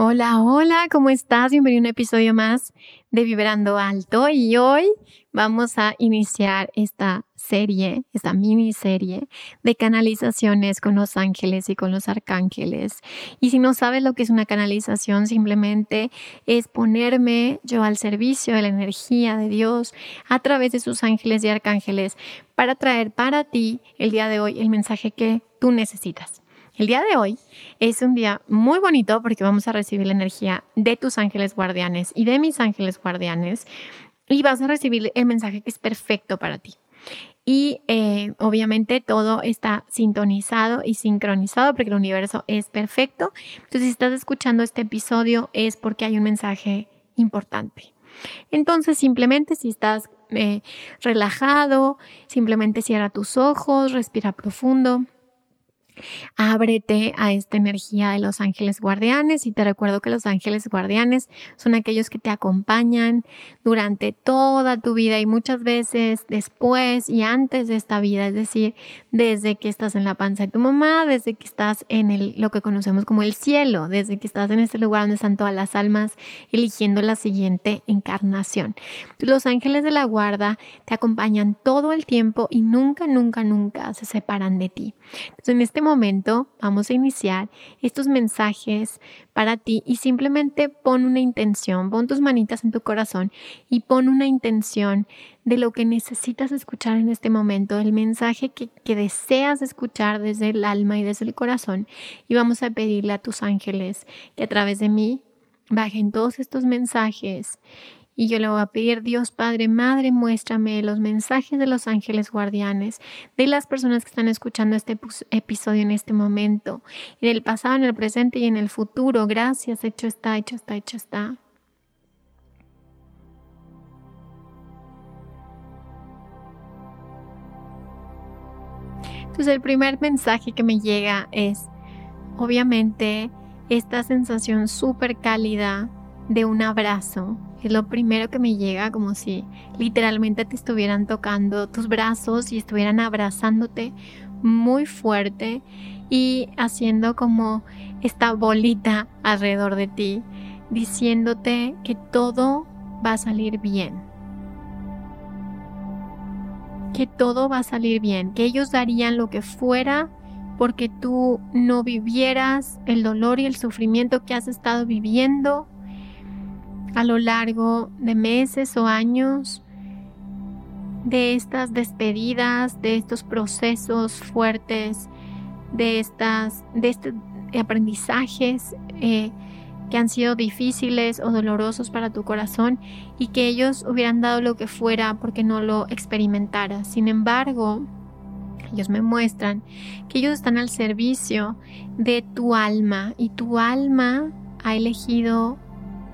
Hola, hola, ¿cómo estás? Bienvenido a un episodio más de Vibrando Alto y hoy vamos a iniciar esta serie, esta miniserie de canalizaciones con los ángeles y con los arcángeles. Y si no sabes lo que es una canalización, simplemente es ponerme yo al servicio de la energía de Dios a través de sus ángeles y arcángeles para traer para ti el día de hoy el mensaje que tú necesitas. El día de hoy es un día muy bonito porque vamos a recibir la energía de tus ángeles guardianes y de mis ángeles guardianes y vas a recibir el mensaje que es perfecto para ti. Y eh, obviamente todo está sintonizado y sincronizado porque el universo es perfecto. Entonces, si estás escuchando este episodio es porque hay un mensaje importante. Entonces, simplemente si estás eh, relajado, simplemente cierra tus ojos, respira profundo Ábrete a esta energía de los ángeles guardianes y te recuerdo que los ángeles guardianes son aquellos que te acompañan durante toda tu vida y muchas veces después y antes de esta vida, es decir, desde que estás en la panza de tu mamá, desde que estás en el, lo que conocemos como el cielo, desde que estás en este lugar donde están todas las almas eligiendo la siguiente encarnación. Los ángeles de la guarda te acompañan todo el tiempo y nunca, nunca, nunca se separan de ti. Entonces, en este momento vamos a iniciar estos mensajes para ti y simplemente pon una intención, pon tus manitas en tu corazón y pon una intención de lo que necesitas escuchar en este momento, el mensaje que, que deseas escuchar desde el alma y desde el corazón. Y vamos a pedirle a tus ángeles que a través de mí bajen todos estos mensajes y yo le voy a pedir, Dios Padre, Madre, muéstrame los mensajes de los ángeles guardianes, de las personas que están escuchando este episodio en este momento, en el pasado, en el presente y en el futuro. Gracias, hecho está, hecho está, hecho está. Entonces el primer mensaje que me llega es, obviamente, esta sensación súper cálida de un abrazo, es lo primero que me llega, como si literalmente te estuvieran tocando tus brazos y estuvieran abrazándote muy fuerte y haciendo como esta bolita alrededor de ti, diciéndote que todo va a salir bien. Que todo va a salir bien, que ellos darían lo que fuera porque tú no vivieras el dolor y el sufrimiento que has estado viviendo a lo largo de meses o años de estas despedidas, de estos procesos fuertes, de estas, de estos aprendizajes eh, que han sido difíciles o dolorosos para tu corazón y que ellos hubieran dado lo que fuera porque no lo experimentara. Sin embargo, ellos me muestran que ellos están al servicio de tu alma y tu alma ha elegido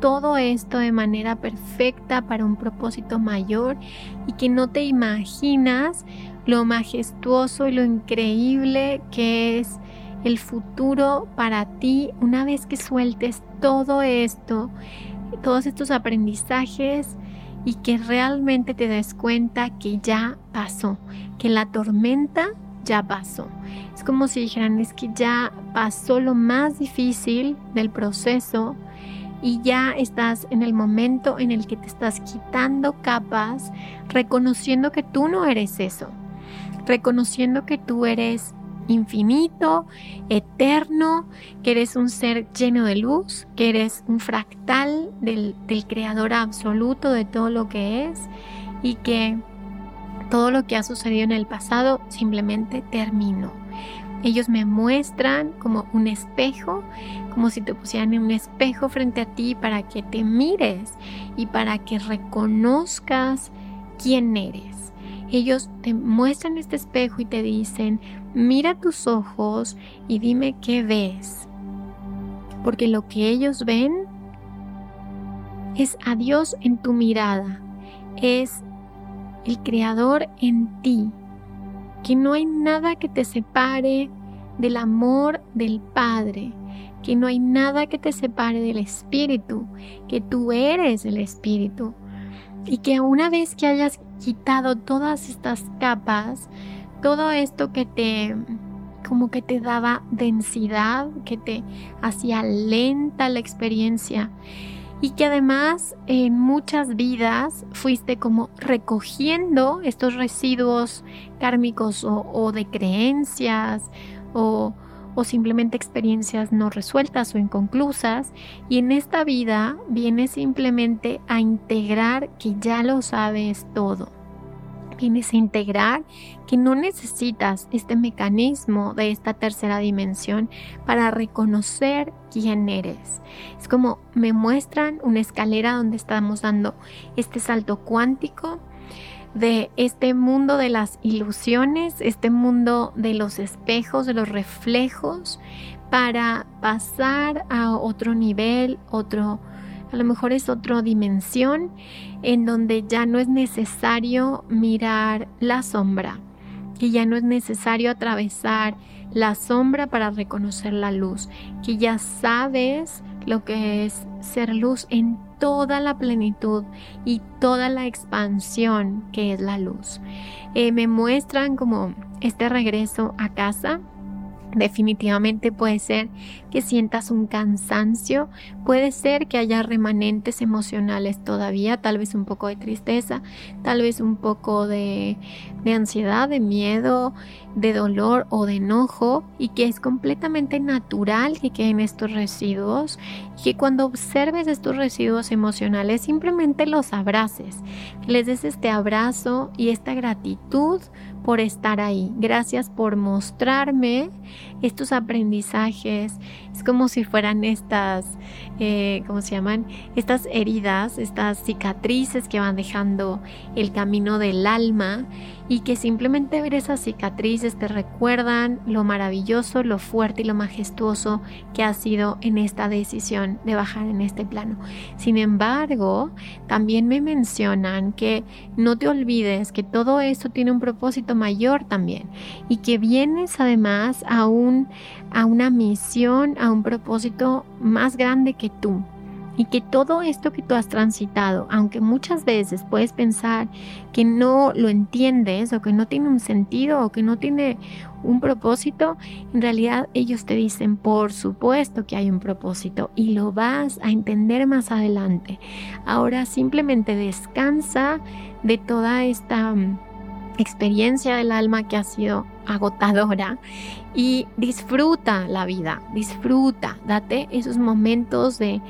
todo esto de manera perfecta para un propósito mayor y que no te imaginas lo majestuoso y lo increíble que es el futuro para ti una vez que sueltes todo esto, todos estos aprendizajes y que realmente te des cuenta que ya pasó, que la tormenta ya pasó. Es como si dijeran, es que ya pasó lo más difícil del proceso, y ya estás en el momento en el que te estás quitando capas, reconociendo que tú no eres eso, reconociendo que tú eres infinito, eterno, que eres un ser lleno de luz, que eres un fractal del, creador absoluto de todo lo que es y que todo lo que ha sucedido en el pasado simplemente terminó. Ellos me muestran como un espejo, como si te pusieran un espejo frente a ti para que te mires y para que reconozcas quién eres. Ellos te muestran este espejo y te dicen, mira tus ojos y dime qué ves. Porque lo que ellos ven es a Dios en tu mirada, es el Creador en ti, que no hay nada que te separe del amor del Padre, que no hay nada que te separe del Espíritu, que tú eres el Espíritu. Y que una vez que hayas quitado todas estas capas, todo esto que te como que te daba densidad, que te hacía lenta la experiencia, y que además en muchas vidas fuiste como recogiendo estos residuos kármicos o, de creencias o, o simplemente experiencias no resueltas o inconclusas. Y en esta vida vienes simplemente a integrar que ya lo sabes todo vienes a integrar que no necesitas este mecanismo de esta tercera dimensión para reconocer quién eres. Es como me muestran una escalera donde estamos dando este salto cuántico de este mundo de las ilusiones, este mundo de los espejos, de los reflejos, para pasar a otro nivel, otro a lo mejor es otra dimensión en donde ya no es necesario mirar la sombra, que ya no es necesario atravesar la sombra para reconocer la luz, que ya sabes lo que es ser luz en toda la plenitud y toda la expansión que es la luz. Eh, me muestran como este regreso a casa Definitivamente puede ser que sientas un cansancio, puede ser que haya remanentes emocionales todavía, tal vez un poco de tristeza, tal vez un poco de, de, ansiedad, de miedo, de dolor o de enojo y que es completamente natural que queden estos residuos y que cuando observes estos residuos emocionales simplemente los abraces, les des este abrazo y esta gratitud por estar ahí. Gracias por mostrarme estos aprendizajes. Es como si fueran estas, eh, ¿cómo se llaman? Estas heridas, estas cicatrices que van dejando el camino del alma y que simplemente ver esas cicatrices te recuerdan lo maravilloso, lo fuerte y lo majestuoso que ha sido en esta decisión de bajar en este plano. Sin embargo, también me mencionan que no te olvides que todo esto tiene un propósito mayor también y que vienes además a, un, a una misión, a un propósito más grande que tú y que todo esto que tú has transitado, aunque muchas veces puedes pensar que no lo entiendes o que no tiene un sentido o que no tiene un propósito, en realidad ellos te dicen, por supuesto que hay un propósito y lo vas a entender más adelante. Ahora simplemente descansa de toda esta mm, experiencia del alma que ha sido agotadora y disfruta la vida, disfruta, date esos momentos de,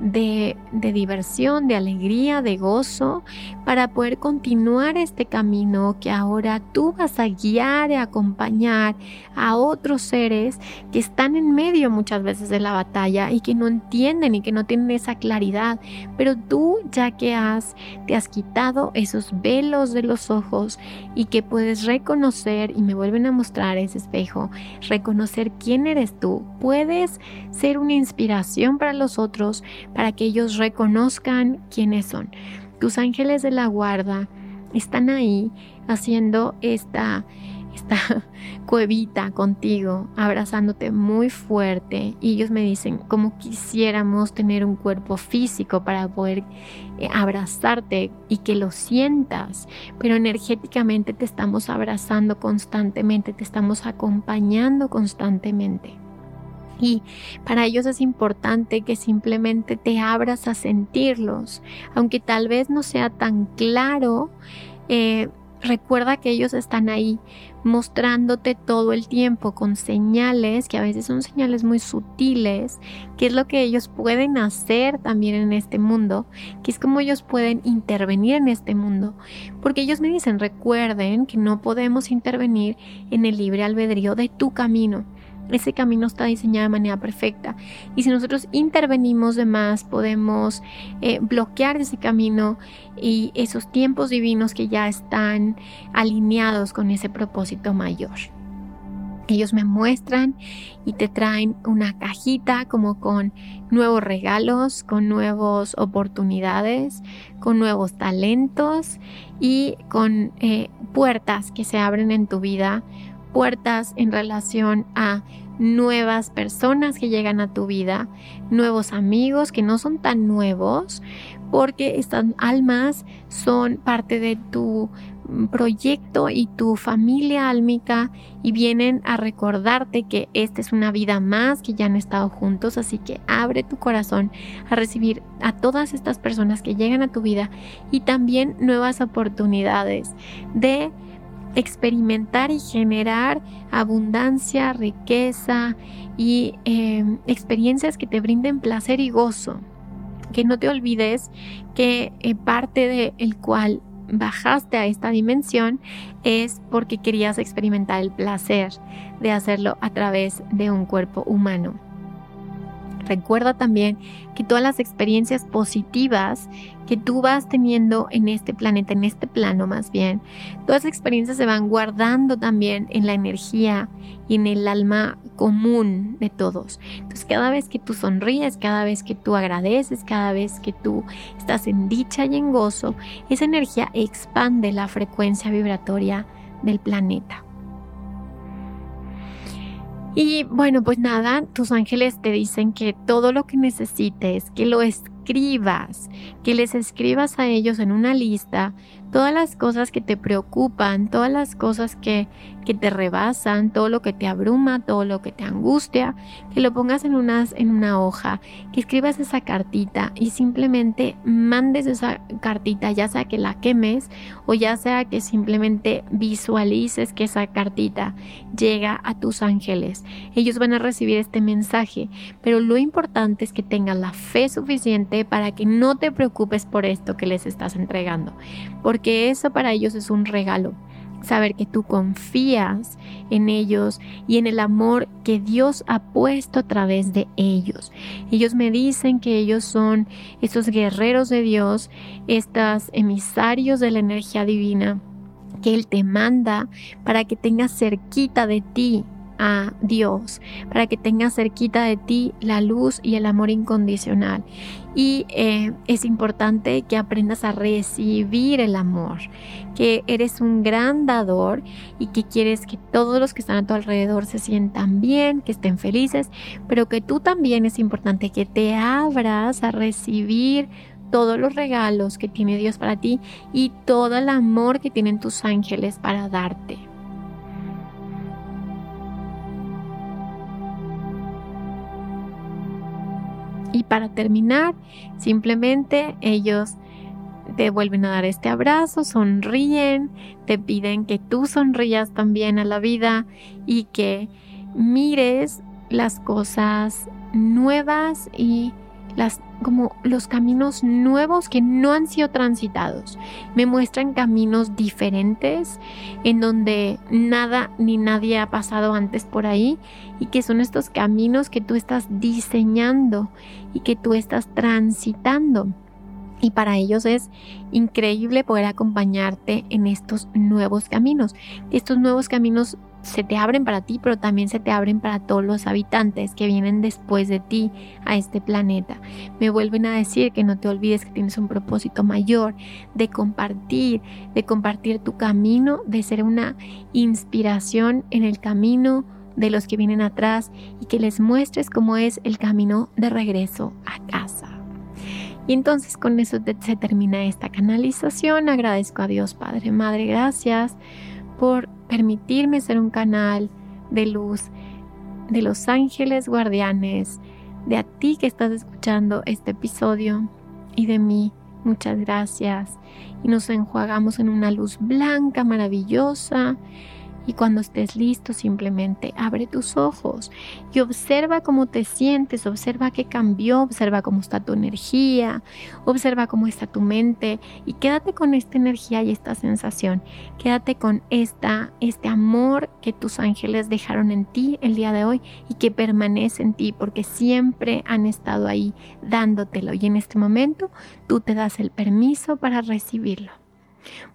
de, diversión, de alegría, de gozo, para poder continuar este camino que ahora tú vas a guiar y acompañar a otros seres que están en medio muchas veces de la batalla y que no entienden y que no tienen esa claridad, pero tú ya que has, te has quitado esos velos de los ojos y que puedes reconocer y me vuelven a mostrar ese espejo, reconocer quién eres tú, puedes ser una inspiración para los otros, para que ellos reconozcan quiénes son. Tus ángeles de la guarda están ahí haciendo esta esta cuevita contigo, abrazándote muy fuerte. Y ellos me dicen, como quisiéramos tener un cuerpo físico para poder eh, abrazarte y que lo sientas, pero energéticamente te estamos abrazando constantemente, te estamos acompañando constantemente. Y para ellos es importante que simplemente te abras a sentirlos, aunque tal vez no sea tan claro. Eh, recuerda que ellos están ahí mostrándote todo el tiempo con señales, que a veces son señales muy sutiles, que es lo que ellos pueden hacer también en este mundo, que es como ellos pueden intervenir en este mundo. Porque ellos me dicen, recuerden que no podemos intervenir en el libre albedrío de tu camino. Ese camino está diseñado de manera perfecta. Y si nosotros intervenimos de más, podemos eh, bloquear ese camino y esos tiempos divinos que ya están alineados con ese propósito mayor. Ellos me muestran y te traen una cajita como con nuevos regalos, con nuevas oportunidades, con nuevos talentos y con eh, puertas que se abren en tu vida puertas en relación a nuevas personas que llegan a tu vida, nuevos amigos que no son tan nuevos, porque estas almas son parte de tu proyecto y tu familia álmica y vienen a recordarte que esta es una vida más que ya han estado juntos, así que abre tu corazón a recibir a todas estas personas que llegan a tu vida y también nuevas oportunidades de experimentar y generar abundancia, riqueza y em, experiencias que te brinden placer y gozo. Que no te olvides que eh, parte del el cual bajaste a esta dimensión es porque querías experimentar el placer de hacerlo a través de un cuerpo humano. Recuerda también que todas las experiencias positivas que tú vas teniendo en este planeta, en este plano más bien, todas las experiencias se van guardando también en la energía y en el alma común de todos. Entonces cada vez que tú sonríes, cada vez que tú agradeces, cada vez que tú estás en dicha y en gozo, esa energía expande la frecuencia vibratoria del planeta. Y bueno, pues nada, tus ángeles te dicen que todo lo que necesites, que lo escribas, que les escribas a ellos en una lista todas las cosas que te preocupan, todas las cosas que, que te rebasan, todo lo que te abruma, todo lo que te angustia, que lo pongas en, unas, en una hoja, que escribas esa cartita y simplemente mandes esa cartita, ya sea que la quemes o ya sea que simplemente visualices que esa cartita llega a tus ángeles. Ellos van a recibir este mensaje, pero lo importante es que tengas la fe suficiente para que no te preocupes por esto que les estás entregando, porque que eso para ellos es un regalo. Saber que tú confías en ellos y en el amor que Dios ha puesto a través de ellos. Ellos me dicen que ellos son esos guerreros de Dios, estos emisarios de la energía divina que Él te manda para que tengas cerquita de ti a Dios, para que tengas cerquita de ti la luz y el amor incondicional. Y eh, es importante que aprendas a recibir el amor, que eres un gran dador y que quieres que todos los que están a tu alrededor se sientan bien, que estén felices, pero que tú también es importante que te abras a recibir todos los regalos que tiene Dios para ti y todo el amor que tienen tus ángeles para darte. Y para terminar, simplemente ellos te vuelven a dar este abrazo, sonríen, te piden que tú sonrías también a la vida y que mires las cosas nuevas y las como los caminos nuevos que no han sido transitados. Me muestran caminos diferentes en donde nada ni nadie ha pasado antes por ahí y que son estos caminos que tú estás diseñando y que tú estás transitando. Y para ellos es increíble poder acompañarte en estos nuevos caminos. Estos nuevos caminos se te abren para ti, pero también se te abren para todos los habitantes que vienen después de ti a este planeta. Me vuelven a decir que no te olvides que tienes un propósito mayor de compartir, de compartir tu camino, de ser una inspiración en el camino de los que vienen atrás y que les muestres cómo es el camino de regreso a casa. Y entonces con eso se termina esta canalización. Agradezco a Dios Padre, Madre, gracias por permitirme ser un canal de luz de los ángeles guardianes, de a ti que estás escuchando este episodio y de mí Muchas gracias. Y nos enjuagamos en una luz blanca maravillosa y cuando estés listo, simplemente abre tus ojos y observa cómo te sientes, observa qué cambió, observa cómo está tu energía, observa cómo está tu mente y quédate con esta energía y esta sensación. Quédate con esta, este amor que tus ángeles dejaron en ti el día de hoy y que permanece en ti porque siempre han estado ahí dándotelo y en este momento tú te das el permiso para recibirlo.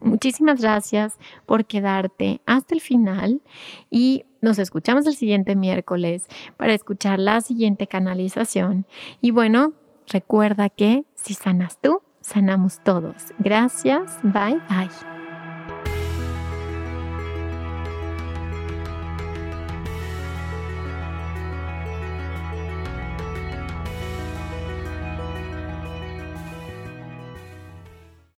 Muchísimas gracias por quedarte hasta el final y nos escuchamos el siguiente miércoles para escuchar la siguiente canalización. Y bueno, recuerda que si sanas tú, sanamos todos. Gracias. Bye bye.